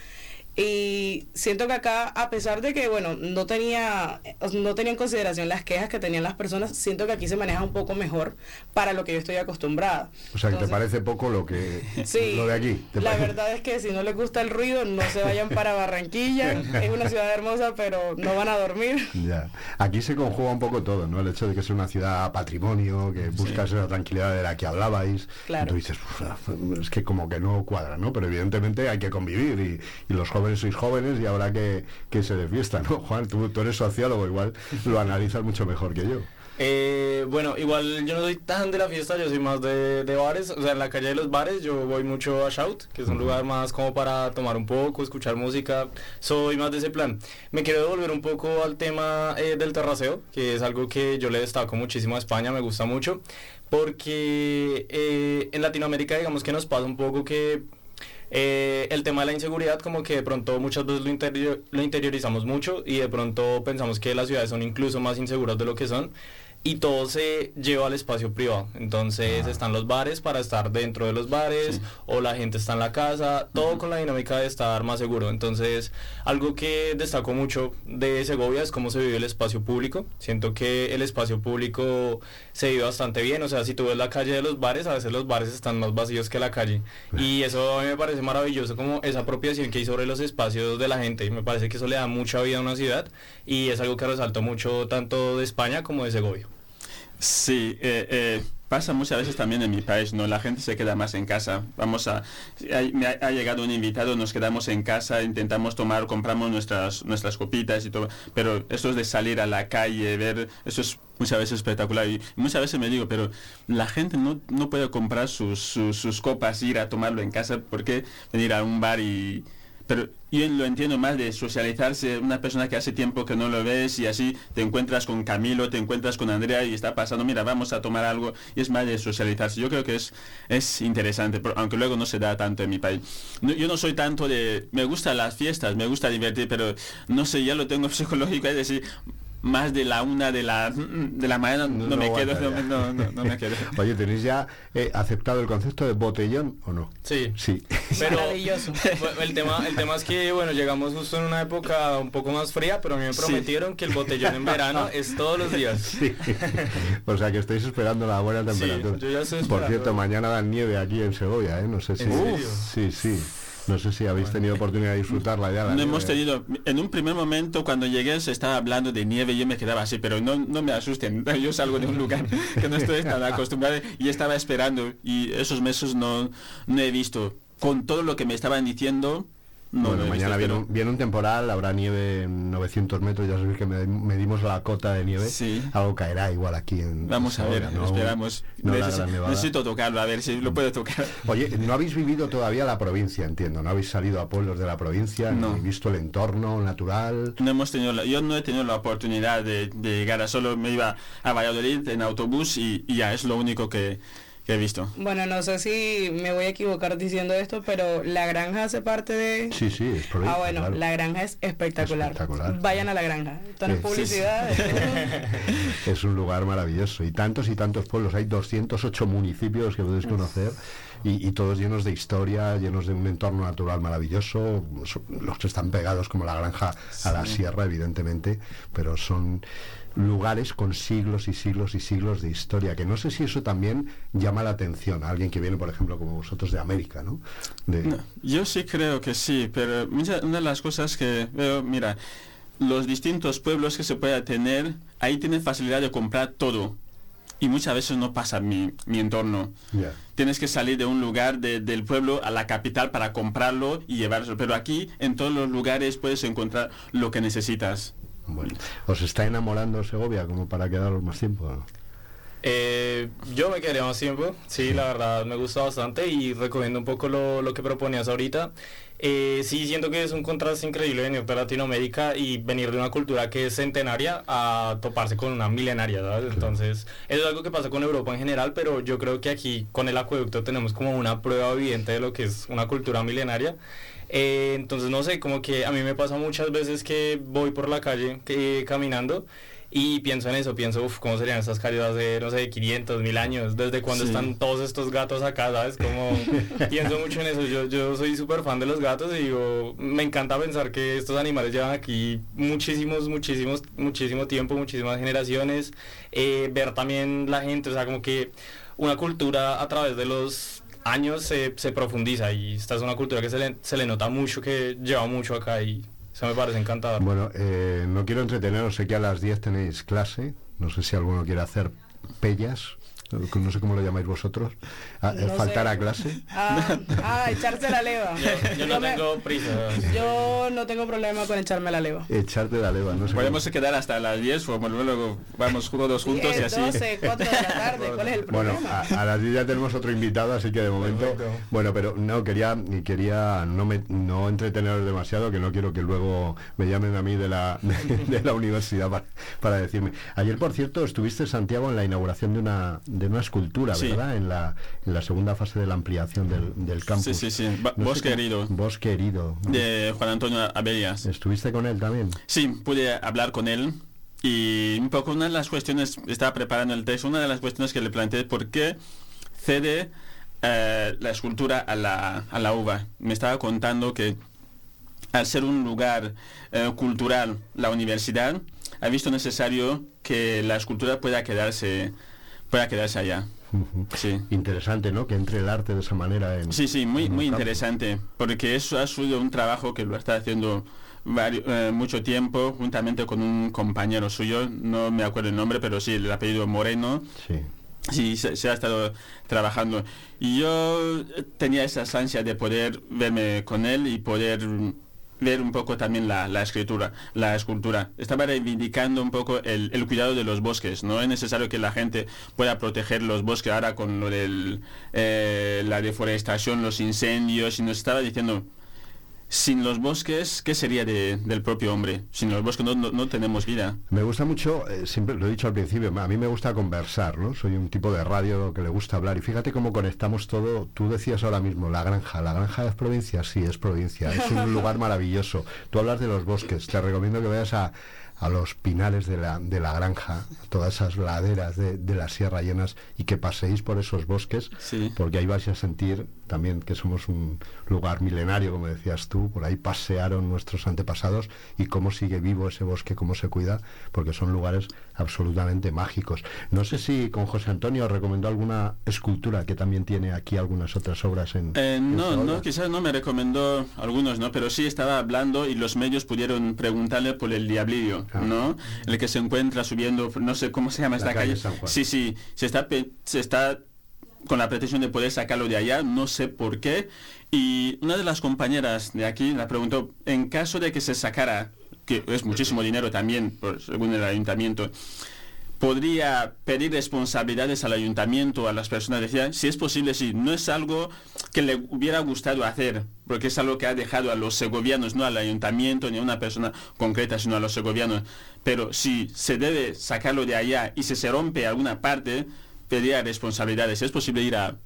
Y siento que acá, a pesar de que, bueno, no tenía, no tenía en consideración las quejas que tenían las personas, siento que aquí se maneja un poco mejor para lo que yo estoy acostumbrada. O sea, que te parece poco lo que Sí, lo de aquí. ¿te la parece? verdad es que si no les gusta el ruido, no se vayan para Barranquilla. es una ciudad hermosa, pero no van a dormir. Ya. Aquí se conjuga un poco todo, ¿no? El hecho de que es una ciudad patrimonio, que buscas esa tranquilidad de la que hablabais. Claro. Y tú dices, "Uf, es que como que no cuadra, ¿no? Pero evidentemente hay que convivir y, y los jóvenes sois jóvenes y habrá que, que se de fiesta, ¿no? Juan, tú, tú eres sociólogo, igual lo analizas mucho mejor que yo. Eh, bueno, igual yo no soy tan de la fiesta, yo soy más de, de bares, o sea, en la calle de los bares yo voy mucho a Shout, que es un lugar más como para tomar un poco, escuchar música, soy más de ese plan. Me quiero devolver un poco al tema eh, del terraceo, que es algo que yo le destaco muchísimo a España, me gusta mucho, porque eh, en Latinoamérica digamos que nos pasa un poco que Eh, el tema de la inseguridad como que de pronto muchas veces lo, lo interiorizamos mucho y de pronto pensamos que las ciudades son incluso más inseguras de lo que son y todo se lleva al espacio privado. Entonces están los bares para estar dentro de los bares o la gente está en la casa, todo con la dinámica de estar más seguro. Entonces, algo que destacó mucho de Segovia es cómo se vive el espacio público. Siento que el espacio público se vive bastante bien. O sea, si tú ves la calle de los bares, a veces los bares están más vacíos que la calle. Y eso a mí me parece maravilloso, como esa apropiación que hay sobre los espacios de la gente. Y me parece que eso le da mucha vida a una ciudad y es algo que resaltó mucho tanto de España como de Segovia. Sí, eh, eh, pasa muchas veces también en mi país, ¿no? La gente se queda más en casa. Vamos a... me ha, llegado un invitado, nos quedamos en casa, intentamos tomar, compramos nuestras, nuestras copitas y todo. Pero eso es de salir a la calle, ver, eso es muchas veces espectacular. Y muchas veces me digo, pero la gente no, no puede comprar sus, sus, sus copas, ir a tomarlo en casa, ¿por qué venir a un bar y pero yo lo entiendo más de socializarse, una persona que hace tiempo que no lo ves y así te encuentras con Camilo, te encuentras con Andrea y está pasando, mira, vamos a tomar algo y es más de socializarse. Yo creo que es, es interesante, aunque luego no se da tanto en mi país. yo no soy tanto de, me gustan las fiestas, me gusta divertir, pero no sé, ya lo tengo psicológico, es decir, más de la una de la, de la mañana no, me quedo, no, no, me quedo. Oye, ¿tenéis ya eh, aceptado el concepto de botellón o no? Sí. Sí. Pero el tema, el tema es que, bueno, llegamos justo en una época un poco más fría, pero a mí me prometieron que el botellón en verano es todos los días. Sí. O sea que estáis esperando la buena temperatura. yo ya estoy Por cierto, mañana dan nieve aquí en Segovia, ¿eh? No sé si... Sí, sí. No sé si habéis tenido oportunidad de disfrutarla ya. no hemos tenido, en un primer momento cuando llegué se estaba hablando de nieve y yo me quedaba así, pero no, no me asusten, yo salgo de un lugar que no estoy tan acostumbrado y estaba esperando y esos meses no, no he visto. Con todo lo que me estaban diciendo, bueno, mañana viene un, viene un, temporal, habrá nieve en 900 metros, ya sabéis que medimos la cota de nieve. Sí. Algo caerá igual aquí en... Vamos a ver, esperamos. necesito tocarlo, a ver si lo puedo tocar. Oye, no habéis vivido todavía la provincia, entiendo, no habéis salido a pueblos de la provincia, no. visto el entorno natural. No hemos tenido, yo no he tenido la oportunidad de, llegar a solo, me iba a Valladolid en autobús y ya es lo único que he visto. Bueno, no sé si me voy a equivocar diciendo esto, pero la granja hace parte de... Sí, sí, es Ah, bueno, la granja es espectacular. Vayan a la granja. Esto no es publicidad. es un lugar maravilloso. Y tantos y tantos pueblos. Hay 208 municipios que podéis conocer. Y, todos llenos de historia, llenos de un entorno natural maravilloso. Los que están pegados como la granja a la sierra, evidentemente, pero son lugares con siglos y siglos y siglos de historia, que no sé si eso también llama la atención a alguien que viene, por ejemplo, como vosotros de América, ¿no? yo sí creo que sí, pero una de las cosas que veo, mira, los distintos pueblos que se pueda tener, ahí tienen facilidad de comprar todo. Y muchas veces no pasa mi, mi entorno. Tienes que salir de un lugar del pueblo a la capital para comprarlo y llevarlo. Pero aquí, en todos los lugares, puedes encontrar lo que necesitas. Bueno, ¿os está enamorando Segovia como para quedaros más tiempo? Eh, yo me quedaría más tiempo, sí, la verdad me gusta bastante y recomiendo un poco lo, que proponías ahorita. Eh, sí, siento que es un contraste increíble venir de Latinoamérica y venir de una cultura que es centenaria a toparse con una milenaria, ¿sabes? Entonces, eso es algo que pasa con Europa en general, pero yo creo que aquí con el acueducto tenemos como una prueba evidente de lo que es una cultura milenaria eh, entonces, no sé, como que a mí me pasa muchas veces que voy por la calle caminando y pienso en eso, pienso, uff, ¿cómo serían estas calles hace, no sé, 500, mil años? ¿Desde cuando están todos estos gatos acá, sabes? Como, pienso mucho en eso, yo, yo soy súper fan de los gatos y digo, me encanta pensar que estos animales llevan aquí muchísimos, muchísimos, muchísimo tiempo, muchísimas generaciones, eh, ver también la gente, o sea, como que una cultura a través de los años se, se, profundiza y esta es una cultura que se le, se le nota mucho, que lleva mucho acá y eso me parece encantador. Bueno, eh, no quiero entreteneros, sé que a las 10 tenéis clase, no sé si alguno quiere hacer pellas no sé cómo lo llamáis vosotros, a, ah, faltar a clase. Ah, ah, echarse la leva. Yo, no tengo prisa. Yo no tengo problema con echarme la leva. Echarte la leva, no sé. Podemos quedar hasta las 10 o luego vamos todos juntos y así. 12, 4 de la tarde, ¿cuál es el problema? Bueno, a, las 10 ya tenemos otro invitado, así que de momento... Bueno, pero no, quería quería no, me, no entreteneros demasiado, que no quiero que luego me llamen a mí de la, de, la universidad para, para decirme. Ayer, por cierto, estuviste, Santiago, en la inauguración de una de una escultura, ¿verdad? En la, en la segunda fase de la ampliación del, del campus. Sí, sí, sí. Bosque Herido. Bosque Herido. De Juan Antonio Abellas. ¿Estuviste con él también? Sí, pude hablar con él. Y un poco una de las cuestiones, estaba preparando el texto, una de las cuestiones que le planteé, ¿por qué cede eh, la escultura a la, a la uva? Me estaba contando que al ser un lugar eh, cultural, la universidad ha visto necesario que la escultura pueda quedarse, pueda quedarse allá. Sí. Interesante, ¿no? Que entre el arte de esa manera en... Sí, sí, muy, muy interesante, porque eso ha sido un trabajo que lo está haciendo eh, mucho tiempo, juntamente con un compañero suyo, no me acuerdo el nombre, pero sí, el apellido Moreno. Sí. Sí, se, ha estado trabajando. Y yo tenía esa ansia de poder verme con él y poder ver un poco también la, escritura, la escultura. Estaba reivindicando un poco el, cuidado de los bosques. No es necesario que la gente pueda proteger los bosques ahora con lo de eh, la deforestación, los incendios, y nos estaba diciendo, sin los bosques, ¿qué sería del propio hombre? Sin los bosques no, tenemos vida. Me gusta mucho, eh, siempre lo he dicho al principio, a mí me gusta conversar, ¿no? Soy un tipo de radio que le gusta hablar y fíjate cómo conectamos todo. Tú decías ahora mismo, la granja, ¿la granja es provincia? Sí, es provincia, es un lugar maravilloso. Tú hablas de los bosques, te recomiendo que vayas a, a los pinales de la, de la granja, todas esas laderas de, de, la sierra llenas y que paséis por esos bosques, porque ahí vais a sentir también que somos un lugar milenario, como decías tú, por ahí pasearon nuestros antepasados y cómo sigue vivo ese bosque, cómo se cuida, porque son lugares absolutamente mágicos. No sé si con José Antonio recomendó alguna escultura que también tiene aquí algunas otras obras en... Eh, no, no, quizás no me recomendó algunos, ¿no? Pero sí estaba hablando y los medios pudieron preguntarle por el diablillo, ah. ¿no? El que se encuentra subiendo, no sé cómo se llama esta calle. Sí, sí, se está, se está con la pretensión de poder sacarlo de allá, no sé por qué. Y una de las compañeras de aquí la preguntó, en caso de que se sacara, que es muchísimo dinero también, según el ayuntamiento, podría pedir responsabilidades al ayuntamiento, a las personas. Decía, si es posible, sí, no es algo que le hubiera gustado hacer, porque es algo que ha dejado a los segovianos, no al ayuntamiento ni a una persona concreta, sino a los segovianos. Pero si se debe sacarlo de allá y si se rompe alguna parte, pedía responsabilidades. Es posible ir a,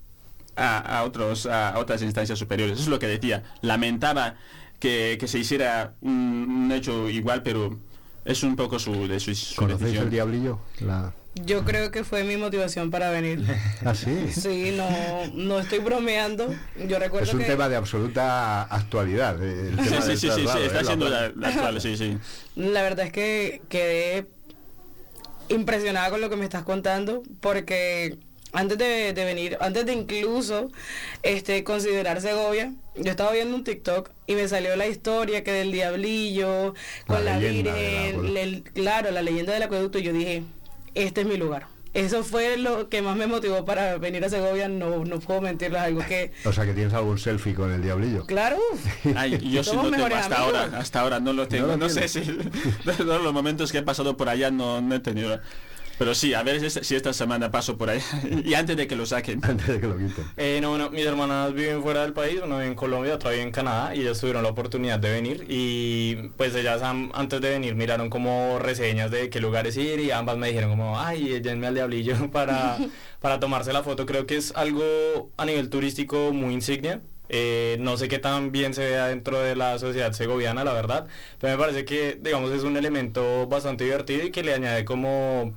a, otros, a otras instancias superiores. Eso es lo que decía. Lamentaba que, se hiciera un, hecho igual, pero es un poco su, de su, ¿Conocéis el diablillo? Yo creo que fue mi motivación para venir. ¿Ah, sí? Sí, no, no estoy bromeando. Yo recuerdo es un tema de absoluta actualidad. sí, sí, sí, está siendo actual, sí, sí. La verdad es que quedé impresionada con lo que me estás contando, porque antes de, venir, antes de incluso este, considerar Segovia, yo estaba viendo un TikTok y me salió la historia que del diablillo, con la, Virgen, claro, la leyenda del acueducto, y yo dije, este es mi lugar eso fue lo que más me motivó para venir a Segovia, no, no puedo mentirles algo que... O sea, que tienes algún selfie con el diablillo. Claro. yo sí lo tengo hasta ahora, hasta ahora no lo tengo. No, sé si todos los momentos que he pasado por allá no, no he tenido. Pero sí, a ver si esta semana paso por ahí. y antes de que lo saquen. Antes de que lo quiten. Eh, no, bueno, mis hermanas viven fuera del país, una vive en Colombia, otra vive en Canadá, y ellas tuvieron la oportunidad de venir. Y pues ellas antes de venir miraron como reseñas de qué lugares ir y ambas me dijeron como, ay, llévenme al diablillo para, para tomarse la foto. Creo que es algo a nivel turístico muy insignia. Eh, no sé qué tan bien se vea dentro de la sociedad segoviana, la verdad, pero me parece que, digamos, es un elemento bastante divertido y que le añade como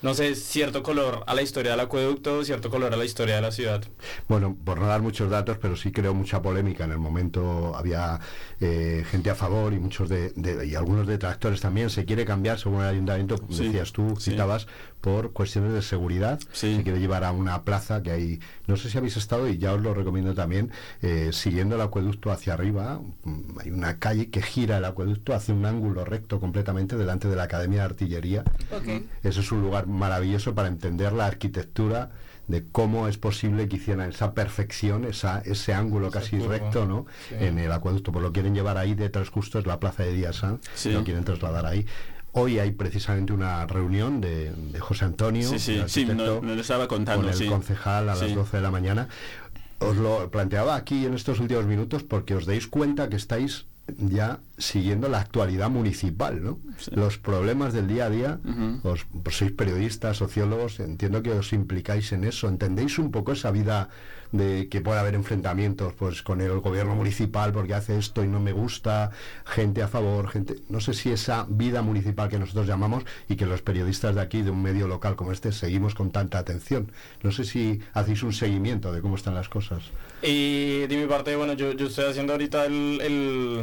no sé, cierto color a la historia del acueducto, cierto color a la historia de la ciudad. Bueno, por no dar muchos datos, pero sí creo mucha polémica. En el momento había eh, gente a favor y muchos de, y algunos detractores también. Se quiere cambiar, según el ayuntamiento, decías tú, citabas, por cuestiones de seguridad. Se quiere llevar a una plaza que hay, no sé si habéis estado y ya os lo recomiendo también, eh, siguiendo el acueducto hacia arriba, mm, hay una calle que gira el acueducto, hace un ángulo recto completamente delante de la Academia de Artillería. Eso es un lugar maravilloso para entender la arquitectura de cómo es posible que hicieran esa perfección, esa, ese ángulo casi recto ¿no? en el acueducto. Pues lo quieren llevar ahí detrás justo es la plaza de Díaz lo quieren trasladar ahí. Hoy hay precisamente una reunión de, José Antonio, sí, sí, sí, lo estaba contando, con el concejal a las 12 de la mañana. Os lo planteaba aquí en estos últimos minutos porque os dais cuenta que estáis ya siguiendo la actualidad municipal, ¿no? Los problemas del día a día, os, pues sois periodistas, sociólogos, entiendo que os implicáis en eso, entendéis un poco esa vida de que pueda haber enfrentamientos pues con el gobierno municipal porque hace esto y no me gusta, gente a favor, gente, no sé si esa vida municipal que nosotros llamamos y que los periodistas de aquí de un medio local como este seguimos con tanta atención. No sé si hacéis un seguimiento de cómo están las cosas. Y de mi parte, bueno, yo, yo estoy haciendo ahorita el,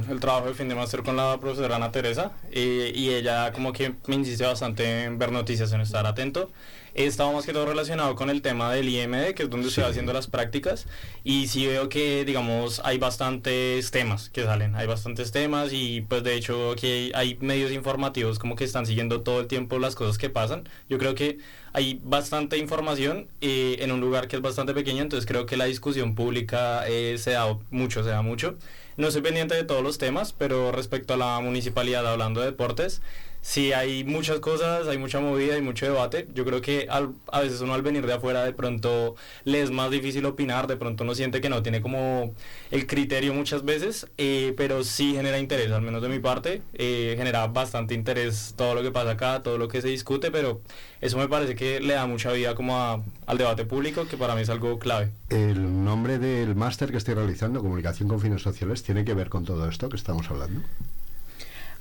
el, trabajo de fin de máster con la profesora Ana Teresa y ella como que me insiste bastante en ver noticias, en estar atento. Estaba más que todo relacionado con el tema del IMD, que es donde estoy haciendo las prácticas, y sí veo que, digamos, hay bastantes temas que salen, hay bastantes temas y pues de hecho que hay medios informativos como que están siguiendo todo el tiempo las cosas que pasan. Yo creo que hay bastante información eh, en un lugar que es bastante pequeño, entonces creo que la discusión pública eh, se da mucho, se da mucho. No soy pendiente de todos los temas, pero respecto a la municipalidad, hablando de deportes, sí hay muchas cosas, hay mucha movida y mucho debate. Yo creo que a veces uno al venir de afuera de pronto le es más difícil opinar, de pronto uno siente que no tiene como el criterio muchas veces, eh, pero sí genera interés, al menos de mi parte, eh, genera bastante interés todo lo que pasa acá, todo lo que se discute, pero eso me parece que le da mucha vida como al debate público, que para mí es algo clave. El nombre del máster que estoy realizando, Comunicación con Fines Sociales, tiene que ver con todo esto que estamos hablando.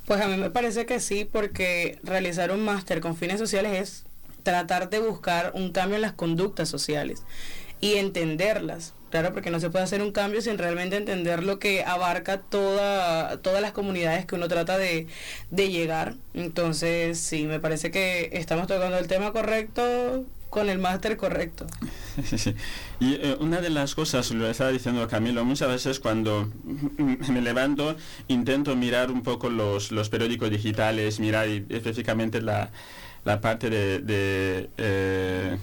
Pues a mí me parece que sí, porque realizar un máster con fines sociales es tratar de buscar un cambio en las conductas sociales y entenderlas. Claro, porque no se puede hacer un cambio sin realmente entender lo que abarca toda, todas las comunidades que uno trata de, de llegar. Entonces, sí, me parece que estamos tocando el tema correcto con el máster correcto. Y eh, una de las cosas, lo estaba diciendo Camilo, muchas veces cuando me levanto intento mirar un poco los, los periódicos digitales, mirar específicamente la, la parte de, de eh,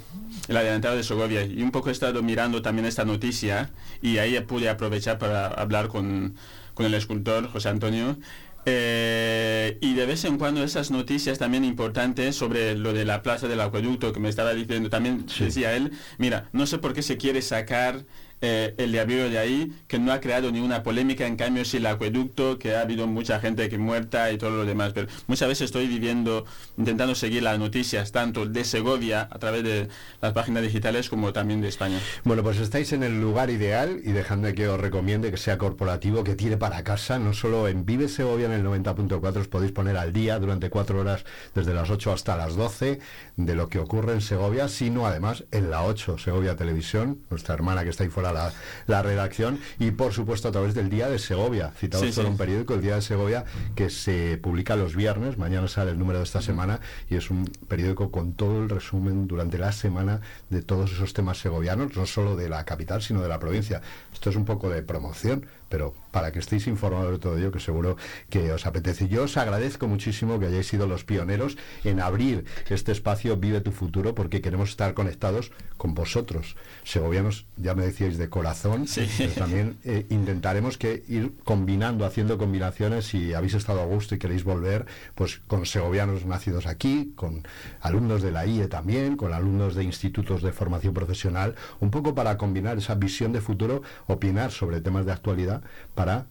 el adelantado de Segovia y un poco he estado mirando también esta noticia y ahí pude aprovechar para hablar con, con el escultor José Antonio eh, y de vez en cuando esas noticias también importantes sobre lo de la plaza del acueducto que me estaba diciendo, también decía él, mira, no sé por qué se quiere sacar eh, el diablo de ahí, que no ha creado ninguna polémica, en cambio si el acueducto, que ha habido mucha gente que muerta y todo lo demás, pero muchas veces estoy viviendo, intentando seguir las noticias tanto de Segovia a través de las páginas digitales como también de España. Bueno, pues estáis en el lugar ideal y dejadme que os recomiende que sea corporativo, que tire para casa, no solo en Vive Segovia en el 90.4 os podéis poner al día durante cuatro horas desde las 8 hasta las 12 de lo que ocurre en Segovia, sino además en la 8 Segovia Televisión, nuestra hermana que está ahí fuera la, redacción y por supuesto a través del Día de Segovia, citado sí, un periódico, el Día de Segovia, que se publica los viernes, mañana sale el número de esta semana y es un periódico con todo el resumen durante la semana de todos esos temas segovianos, no solo de la capital, sino de la provincia. Esto es un poco de promoción, pero para que estéis informados de todo ello, que seguro que os apetece. Yo os agradezco muchísimo que hayáis sido los pioneros en abrir este espacio Vive tu futuro, porque queremos estar conectados con vosotros, segovianos, ya me decíais de corazón, pero también eh, intentaremos que ir combinando, haciendo combinaciones, si habéis estado a gusto y queréis volver, pues con segovianos nacidos aquí, con alumnos de la IE también, con alumnos de institutos de formación profesional, un poco para combinar esa visión de futuro, opinar sobre temas de actualidad, para,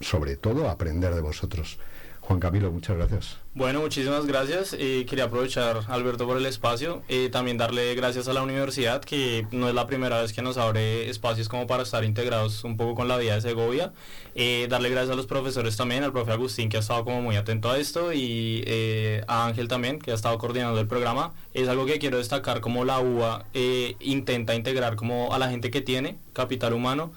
sobre todo, aprender de vosotros. Juan Camilo, muchas gracias. Bueno, muchísimas gracias. y quería aprovechar, Alberto, por el espacio. y también darle gracias a la universidad, que no es la primera vez que nos abre espacios como para estar integrados un poco con la vida de Segovia. Eh, darle gracias a los profesores también, al profe Agustín, que ha estado como muy atento a esto, y eh, a Ángel también, que ha estado coordinando el programa. Es algo que quiero destacar como la UA eh, intenta integrar como a la gente que tiene capital humano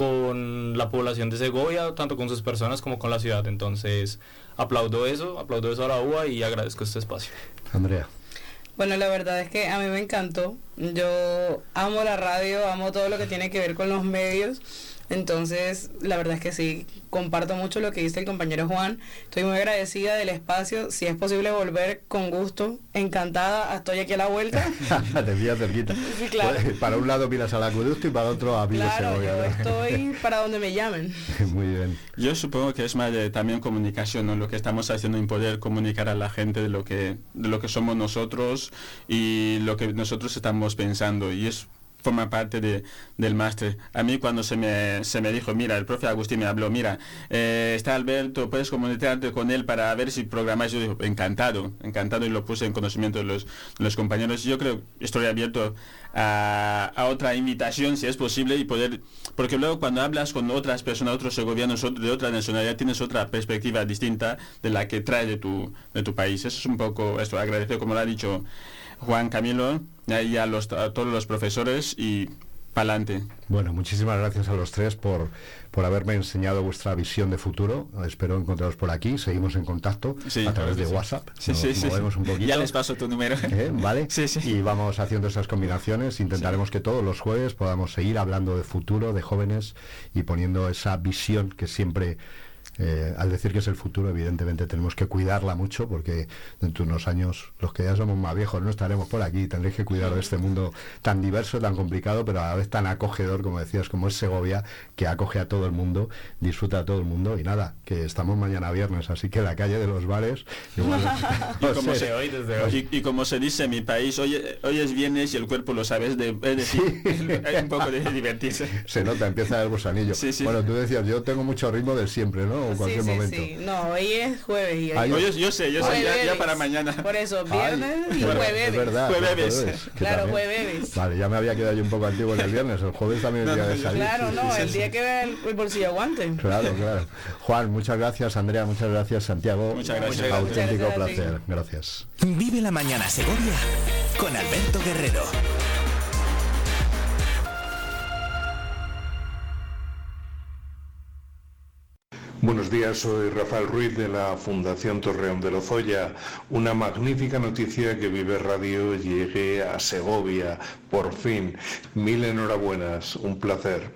con la población de Segovia, tanto con sus personas como con la ciudad. Entonces, aplaudo eso, aplaudo eso a la UA y agradezco este espacio. Andrea. Bueno, la verdad es que a mí me encantó. Yo amo la radio, amo todo lo que tiene que ver con los medios. Entonces, la verdad es que sí, comparto mucho lo que dice el compañero Juan. Estoy muy agradecida del espacio. Si es posible volver con gusto, encantada. Estoy aquí a la vuelta. Te pillas cerquita. Sí, claro. Pues, para un lado miras al acueducto y para otro a Villa claro, Yo estoy para donde me llamen. Muy bien. Yo supongo que es más de también comunicación, ¿no? Lo que estamos haciendo en poder comunicar a la gente de lo que, de lo que somos nosotros y lo que nosotros estamos pensando. Y es forma parte de, del máster. A mí cuando se me, se me dijo, mira, el profe Agustín me habló, mira, eh, está Alberto, puedes comunicarte con él para ver si programáis. Yo digo, encantado, encantado y lo puse en conocimiento de los, los compañeros. Yo creo estoy abierto a, a, otra invitación si es posible y poder, porque luego cuando hablas con otras personas, otros segovianos de otra nacionalidad, tienes otra perspectiva distinta de la que trae de tu, de tu país. Eso es un poco esto, agradecido como lo ha dicho Juan Camilo y a, los, a todos los profesores y pa'lante. Bueno, muchísimas gracias a los tres por, por haberme enseñado vuestra visión de futuro. Espero encontraros por aquí. Seguimos en contacto a través de WhatsApp. Sí, sí, sí, un poquito. Ya les paso tu número. ¿Eh? ¿Vale? Sí, sí. Y vamos haciendo esas combinaciones. Intentaremos que todos los jueves podamos seguir hablando de futuro, de jóvenes y poniendo esa visión que siempre eh, al decir que es el futuro, evidentemente tenemos que cuidarla mucho porque dentro de unos años, los que ya somos más viejos, no estaremos por aquí. Tendréis que cuidar de este mundo tan diverso, tan complicado, pero a la vez tan acogedor, como decías, como es Segovia, que acoge a todo el mundo, disfruta a todo el mundo. Y nada, que estamos mañana viernes, así que la calle de los bares. Igual, y, como se, hoy, desde hoy. Y, como se dice en mi país, hoy, hoy es viernes y el cuerpo lo sabes, de, es decir, hay un poco de divertirse. Se nota, empieza el gusanillo. Bueno, tú decías, yo tengo mucho ritmo del siempre, ¿no? En cualquier sí, momento. Sí. No, hoy es jueves. Y hoy yo, yo, sé, yo sé, ya, ya, para mañana. Por eso, viernes Ay, y jueves. Es verdad, jueves. jueves claro, jueves. Vale, ya me había quedado yo un poco antiguo en el viernes. El jueves también no, el día no, de salir. Claro, no, el día que ve el, el bolsillo aguante. Claro, claro. Juan, muchas gracias. Andrea, muchas gracias. Santiago, muchas gracias. auténtico muchas gracias placer. Gracias. Vive la mañana Segovia con Alberto Guerrero. Buenos días, soy Rafael Ruiz de la Fundación Torreón de Lozoya. Una magnífica noticia que Vive Radio llegue a Segovia, por fin. Mil enhorabuenas, un placer.